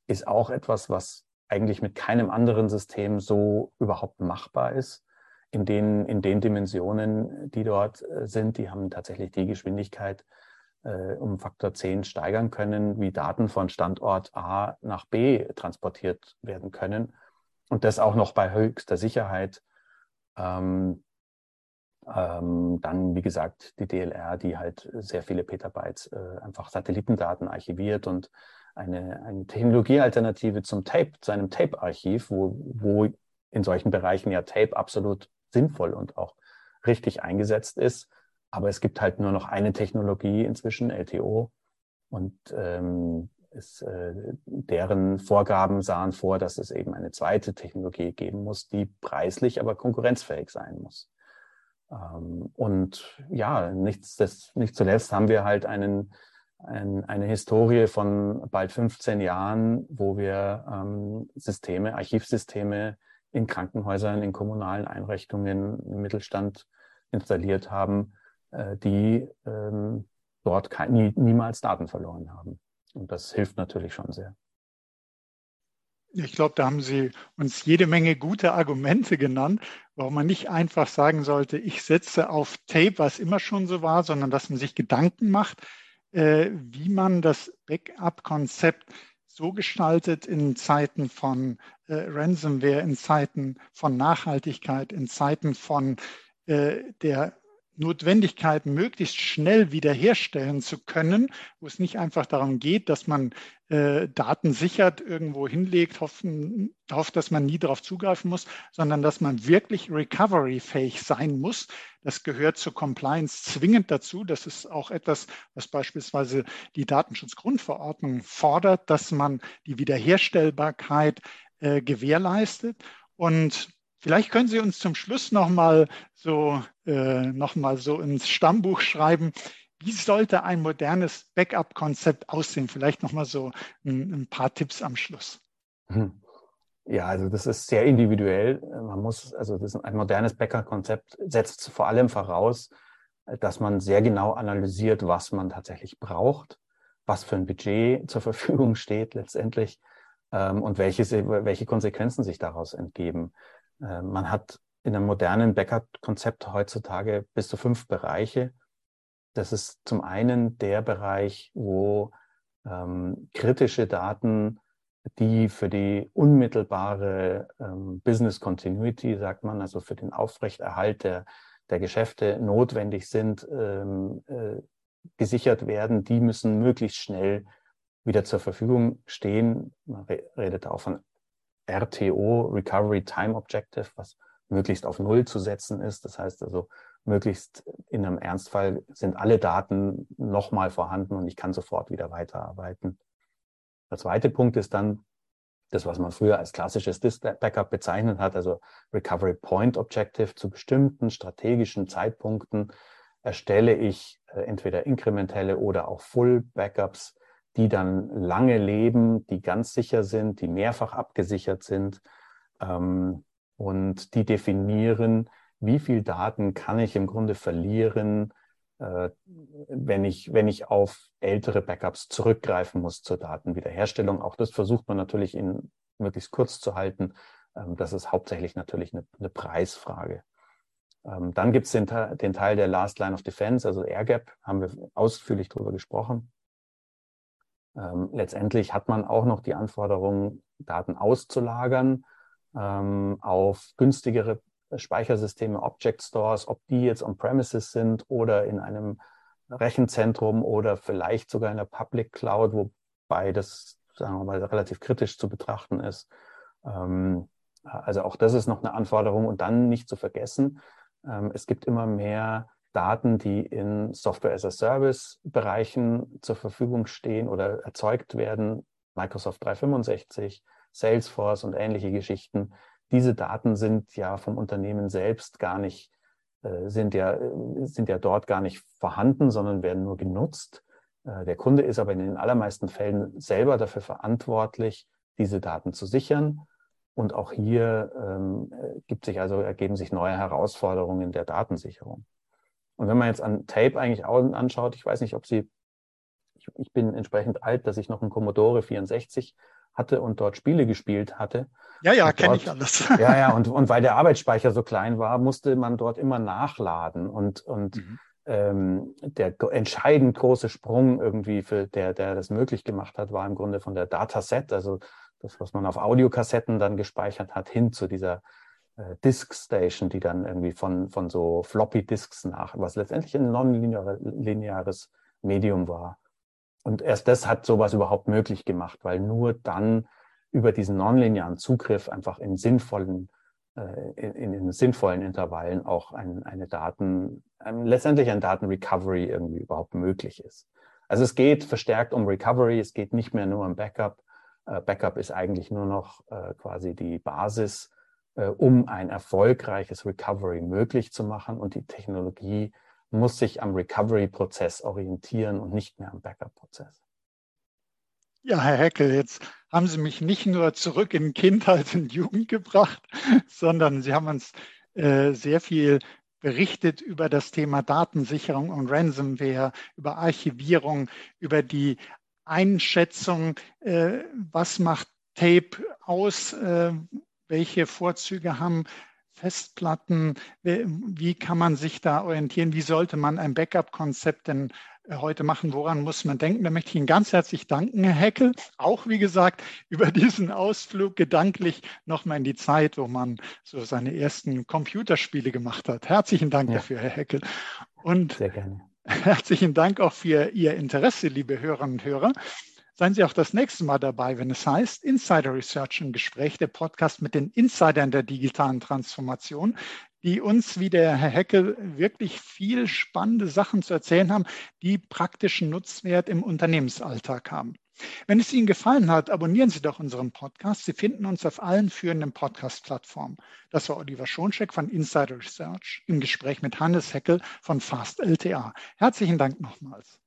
ist auch etwas, was eigentlich mit keinem anderen System so überhaupt machbar ist in den, in den Dimensionen, die dort äh, sind, die haben tatsächlich die Geschwindigkeit äh, um Faktor 10 steigern können, wie Daten von Standort A nach B transportiert werden können. Und das auch noch bei höchster Sicherheit. Ähm, ähm, dann, wie gesagt, die DLR, die halt sehr viele Petabytes äh, einfach Satellitendaten archiviert und eine, eine Technologiealternative zum Tape, zu einem Tape-Archiv, wo, wo in solchen Bereichen ja Tape absolut sinnvoll und auch richtig eingesetzt ist. Aber es gibt halt nur noch eine Technologie inzwischen, LTO. Und ähm, es, äh, deren Vorgaben sahen vor, dass es eben eine zweite Technologie geben muss, die preislich aber konkurrenzfähig sein muss. Ähm, und ja, nichts, das, nicht zuletzt haben wir halt einen, ein, eine Historie von bald 15 Jahren, wo wir ähm, Systeme, Archivsysteme in Krankenhäusern, in kommunalen Einrichtungen, im Mittelstand installiert haben, äh, die ähm, dort kein, nie, niemals Daten verloren haben. Und das hilft natürlich schon sehr. Ich glaube, da haben Sie uns jede Menge gute Argumente genannt, warum man nicht einfach sagen sollte, ich setze auf Tape, was immer schon so war, sondern dass man sich Gedanken macht, äh, wie man das Backup-Konzept so gestaltet in Zeiten von äh, Ransomware, in Zeiten von Nachhaltigkeit, in Zeiten von äh, der Notwendigkeit, möglichst schnell wiederherstellen zu können, wo es nicht einfach darum geht, dass man äh, Daten sichert, irgendwo hinlegt, hoffen, hofft, dass man nie darauf zugreifen muss, sondern dass man wirklich recovery-fähig sein muss. Das gehört zur Compliance zwingend dazu. Das ist auch etwas, was beispielsweise die Datenschutzgrundverordnung fordert, dass man die Wiederherstellbarkeit äh, gewährleistet. Und Vielleicht können Sie uns zum Schluss nochmal so, äh, noch so ins Stammbuch schreiben, wie sollte ein modernes Backup-Konzept aussehen? Vielleicht nochmal so ein, ein, paar Tipps am Schluss. Hm. Ja, also das ist sehr individuell. Man muss, also das ein modernes Backup-Konzept setzt vor allem voraus, dass man sehr genau analysiert, was man tatsächlich braucht, was für ein Budget zur Verfügung steht letztendlich ähm, und welche, welche Konsequenzen sich daraus entgeben. Äh, man hat in einem modernen Backup-Konzept heutzutage bis zu fünf Bereiche. Das ist zum einen der Bereich, wo ähm, kritische Daten, die für die unmittelbare ähm, Business Continuity, sagt man, also für den Aufrechterhalt der, der Geschäfte notwendig sind, ähm, äh, gesichert werden, die müssen möglichst schnell wieder zur Verfügung stehen. Man redet auch von RTO, Recovery Time Objective, was möglichst auf Null zu setzen ist. Das heißt also, möglichst in einem Ernstfall sind alle Daten nochmal vorhanden und ich kann sofort wieder weiterarbeiten. Der zweite Punkt ist dann das, was man früher als klassisches Disk-Backup bezeichnet hat, also Recovery Point Objective. Zu bestimmten strategischen Zeitpunkten erstelle ich äh, entweder inkrementelle oder auch Full Backups die dann lange leben, die ganz sicher sind, die mehrfach abgesichert sind ähm, und die definieren, wie viel Daten kann ich im Grunde verlieren, äh, wenn, ich, wenn ich auf ältere Backups zurückgreifen muss zur Datenwiederherstellung. Auch das versucht man natürlich in möglichst kurz zu halten. Ähm, das ist hauptsächlich natürlich eine, eine Preisfrage. Ähm, dann gibt es den, den Teil der Last Line of Defense, also AirGap, haben wir ausführlich darüber gesprochen. Ähm, letztendlich hat man auch noch die Anforderung, Daten auszulagern ähm, auf günstigere Speichersysteme, Object Stores, ob die jetzt on-premises sind oder in einem Rechenzentrum oder vielleicht sogar in der Public Cloud, wobei das, sagen wir mal, relativ kritisch zu betrachten ist. Ähm, also auch das ist noch eine Anforderung. Und dann nicht zu vergessen, ähm, es gibt immer mehr Daten, die in Software-as-a-Service-Bereichen zur Verfügung stehen oder erzeugt werden, Microsoft 365, Salesforce und ähnliche Geschichten. Diese Daten sind ja vom Unternehmen selbst gar nicht, äh, sind ja, sind ja dort gar nicht vorhanden, sondern werden nur genutzt. Äh, der Kunde ist aber in den allermeisten Fällen selber dafür verantwortlich, diese Daten zu sichern. Und auch hier ähm, gibt sich also, ergeben sich neue Herausforderungen der Datensicherung. Und wenn man jetzt an Tape eigentlich anschaut, ich weiß nicht, ob Sie, ich, ich bin entsprechend alt, dass ich noch einen Commodore 64 hatte und dort Spiele gespielt hatte. Ja, ja, kenne ich alles. Ja, ja, und, und weil der Arbeitsspeicher so klein war, musste man dort immer nachladen. Und, und mhm. ähm, der entscheidend große Sprung irgendwie, für der, der das möglich gemacht hat, war im Grunde von der Dataset, also das, was man auf Audiokassetten dann gespeichert hat, hin zu dieser äh, Disk Station, die dann irgendwie von, von so Floppy Disks nach, was letztendlich ein nonlineares Medium war. Und erst das hat sowas überhaupt möglich gemacht, weil nur dann über diesen nonlinearen Zugriff einfach in sinnvollen, äh, in, in, sinnvollen Intervallen auch ein, eine Daten, ein, letztendlich ein Datenrecovery irgendwie überhaupt möglich ist. Also es geht verstärkt um Recovery, es geht nicht mehr nur um Backup. Äh, Backup ist eigentlich nur noch äh, quasi die Basis um ein erfolgreiches Recovery möglich zu machen. Und die Technologie muss sich am Recovery-Prozess orientieren und nicht mehr am Backup-Prozess. Ja, Herr Heckel, jetzt haben Sie mich nicht nur zurück in Kindheit und Jugend gebracht, sondern Sie haben uns äh, sehr viel berichtet über das Thema Datensicherung und Ransomware, über Archivierung, über die Einschätzung, äh, was macht Tape aus, äh, welche Vorzüge haben Festplatten, wie kann man sich da orientieren, wie sollte man ein Backup-Konzept denn äh, heute machen, woran muss man denken. Da möchte ich Ihnen ganz herzlich danken, Herr Heckel. Auch, wie gesagt, über diesen Ausflug gedanklich nochmal in die Zeit, wo man so seine ersten Computerspiele gemacht hat. Herzlichen Dank ja. dafür, Herr Heckel. Und Sehr gerne. herzlichen Dank auch für Ihr Interesse, liebe Hörerinnen und Hörer. Seien Sie auch das nächste Mal dabei, wenn es heißt Insider Research im Gespräch, der Podcast mit den Insidern der digitalen Transformation die uns, wie der Herr Heckel, wirklich viel spannende Sachen zu erzählen haben, die praktischen Nutzwert im Unternehmensalltag haben. Wenn es Ihnen gefallen hat, abonnieren Sie doch unseren Podcast. Sie finden uns auf allen führenden Podcast-Plattformen. Das war Oliver Schoncheck von Insider Research im Gespräch mit Hannes Heckel von Fast LTA. Herzlichen Dank nochmals.